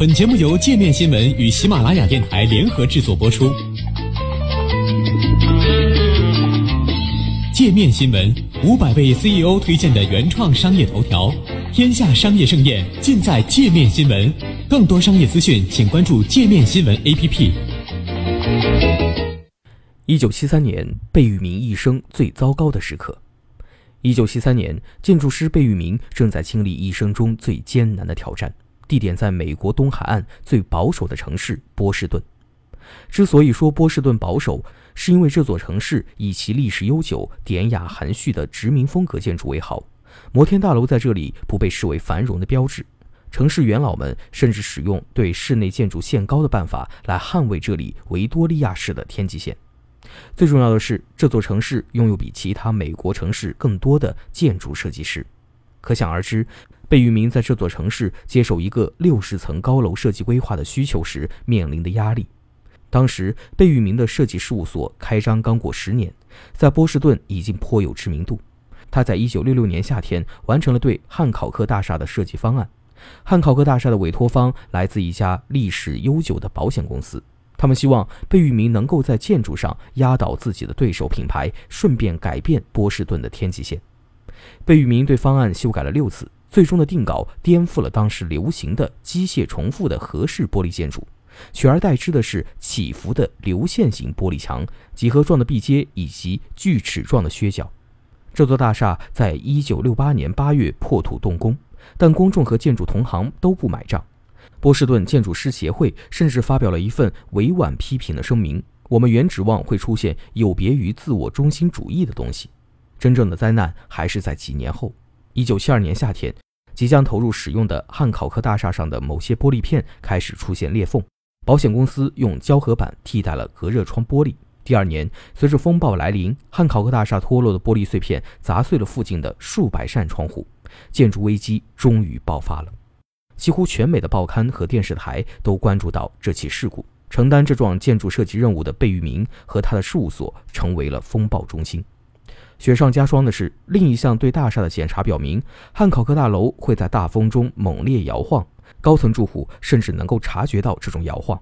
本节目由界面新闻与喜马拉雅电台联合制作播出。界面新闻五百位 CEO 推荐的原创商业头条，天下商业盛宴尽在界面新闻。更多商业资讯，请关注界面新闻 APP。一九七三年，贝聿铭一生最糟糕的时刻。一九七三年，建筑师贝聿铭正在经历一生中最艰难的挑战。地点在美国东海岸最保守的城市波士顿。之所以说波士顿保守，是因为这座城市以其历史悠久、典雅含蓄的殖民风格建筑为豪。摩天大楼在这里不被视为繁荣的标志。城市元老们甚至使用对室内建筑限高的办法来捍卫这里维多利亚式的天际线。最重要的是，这座城市拥有比其他美国城市更多的建筑设计师。可想而知。贝聿铭在这座城市接受一个六十层高楼设计规划的需求时面临的压力。当时，贝聿铭的设计事务所开张刚过十年，在波士顿已经颇有知名度。他在一九六六年夏天完成了对汉考克大厦的设计方案。汉考克大厦的委托方来自一家历史悠久的保险公司，他们希望贝聿铭能够在建筑上压倒自己的对手品牌，顺便改变波士顿的天际线。贝聿铭对方案修改了六次。最终的定稿颠覆了当时流行的机械重复的合式玻璃建筑，取而代之的是起伏的流线型玻璃墙、几何状的壁阶以及锯齿状的靴角。这座大厦在一九六八年八月破土动工，但公众和建筑同行都不买账。波士顿建筑师协会甚至发表了一份委婉批评的声明：“我们原指望会出现有别于自我中心主义的东西，真正的灾难还是在几年后。”一九七二年夏天，即将投入使用的汉考克大厦上的某些玻璃片开始出现裂缝，保险公司用胶合板替代了隔热窗玻璃。第二年，随着风暴来临，汉考克大厦脱落的玻璃碎片砸碎了附近的数百扇窗户，建筑危机终于爆发了。几乎全美的报刊和电视台都关注到这起事故，承担这幢建筑设计任务的贝聿铭和他的事务所成为了风暴中心。雪上加霜的是，另一项对大厦的检查表明，汉考克大楼会在大风中猛烈摇晃，高层住户甚至能够察觉到这种摇晃。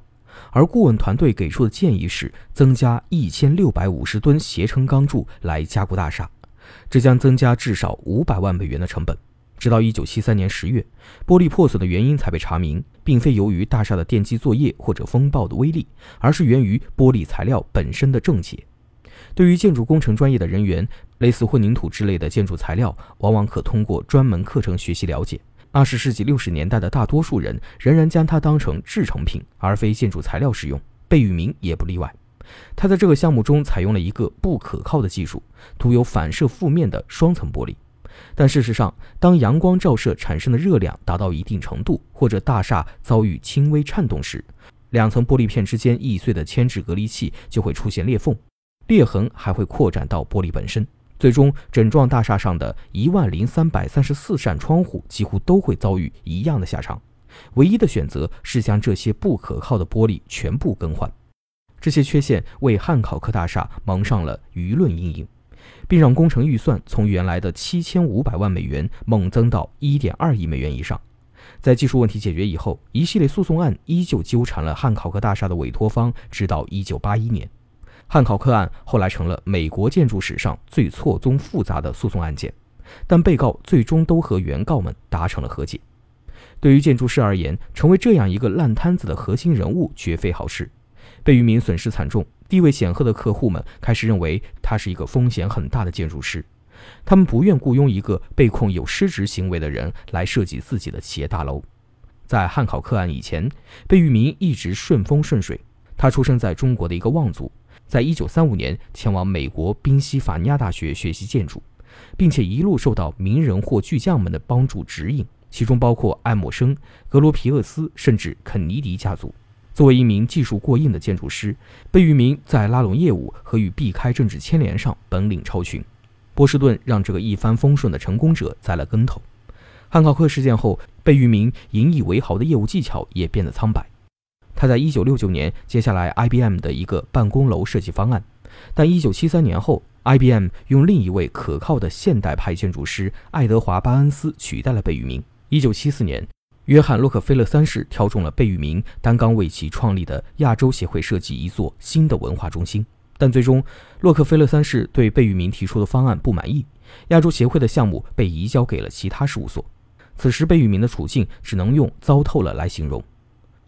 而顾问团队给出的建议是增加一千六百五十吨斜撑钢柱来加固大厦，这将增加至少五百万美元的成本。直到一九七三年十月，玻璃破损的原因才被查明，并非由于大厦的电机作业或者风暴的威力，而是源于玻璃材料本身的正解。对于建筑工程专业的人员，类似混凝土之类的建筑材料，往往可通过专门课程学习了解。二十世纪六十年代的大多数人仍然将它当成制成品，而非建筑材料使用。贝聿铭也不例外。他在这个项目中采用了一个不可靠的技术，涂有反射负面的双层玻璃。但事实上，当阳光照射产生的热量达到一定程度，或者大厦遭遇轻微颤动时，两层玻璃片之间易碎的铅制隔离器就会出现裂缝。裂痕还会扩展到玻璃本身，最终整幢大厦上的一万零三百三十四扇窗户几乎都会遭遇一样的下场。唯一的选择是将这些不可靠的玻璃全部更换。这些缺陷为汉考克大厦蒙上了舆论阴影，并让工程预算从原来的七千五百万美元猛增到一点二亿美元以上。在技术问题解决以后，一系列诉讼案依旧纠缠了汉考克大厦的委托方，直到一九八一年。汉考克案后来成了美国建筑史上最错综复杂的诉讼案件，但被告最终都和原告们达成了和解。对于建筑师而言，成为这样一个烂摊子的核心人物绝非好事。贝聿铭损失惨重，地位显赫的客户们开始认为他是一个风险很大的建筑师，他们不愿雇佣一个被控有失职行为的人来设计自己的企业大楼。在汉考克案以前，贝聿铭一直顺风顺水，他出生在中国的一个望族。在一九三五年前往美国宾夕法尼亚大学学习建筑，并且一路受到名人或巨匠们的帮助指引，其中包括爱默生、格罗皮厄斯，甚至肯尼迪家族。作为一名技术过硬的建筑师，贝聿铭在拉拢业务和与避开政治牵连上本领超群。波士顿让这个一帆风顺的成功者栽了跟头。汉考克事件后，贝聿铭引以为豪的业务技巧也变得苍白。他在一九六九年接下来 IBM 的一个办公楼设计方案，但一九七三年后，IBM 用另一位可靠的现代派建筑师爱德华·巴恩斯取代了贝聿铭。一九七四年，约翰·洛克菲勒三世挑中了贝聿铭担纲为其创立的亚洲协会设计一座新的文化中心，但最终洛克菲勒三世对贝聿铭提出的方案不满意，亚洲协会的项目被移交给了其他事务所。此时贝聿铭的处境只能用糟透了来形容。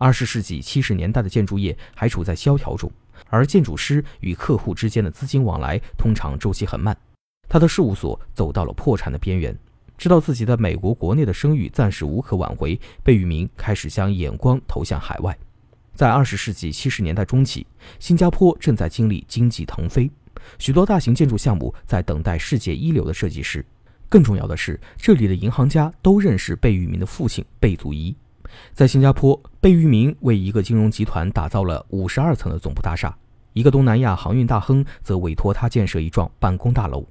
二十世纪七十年代的建筑业还处在萧条中，而建筑师与客户之间的资金往来通常周期很慢，他的事务所走到了破产的边缘。知道自己在美国国内的声誉暂时无可挽回，贝聿铭开始将眼光投向海外。在二十世纪七十年代中期，新加坡正在经历经济腾飞，许多大型建筑项目在等待世界一流的设计师。更重要的是，这里的银行家都认识贝聿铭的父亲贝祖仪。在新加坡，贝聿铭为一个金融集团打造了五十二层的总部大厦，一个东南亚航运大亨则委托他建设一幢办公大楼。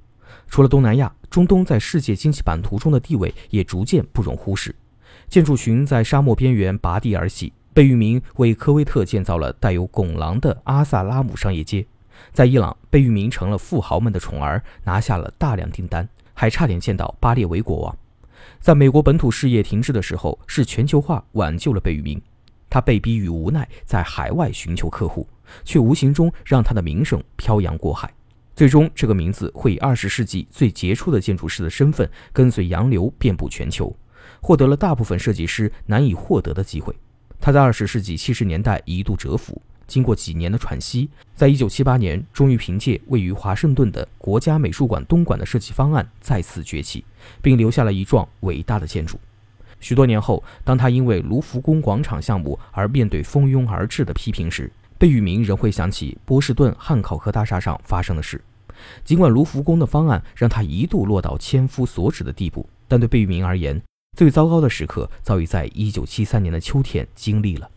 除了东南亚，中东在世界经济版图中的地位也逐渐不容忽视。建筑群在沙漠边缘拔地而起。贝聿铭为科威特建造了带有拱廊的阿萨拉姆商业街。在伊朗，贝聿铭成了富豪们的宠儿，拿下了大量订单，还差点见到巴列维国王。在美国本土事业停滞的时候，是全球化挽救了贝聿铭。他被逼于无奈，在海外寻求客户，却无形中让他的名声漂洋过海。最终，这个名字会以二十世纪最杰出的建筑师的身份跟随洋流遍布全球，获得了大部分设计师难以获得的机会。他在二十世纪七十年代一度蛰伏，经过几年的喘息，在一九七八年终于凭借位于华盛顿的国家美术馆东馆的设计方案再次崛起，并留下了一幢伟大的建筑。许多年后，当他因为卢浮宫广场项目而面对蜂拥而至的批评时，贝聿铭仍会想起波士顿汉考克大厦上发生的事。尽管卢浮宫的方案让他一度落到千夫所指的地步，但对贝聿铭而言，最糟糕的时刻早已在1973年的秋天经历了。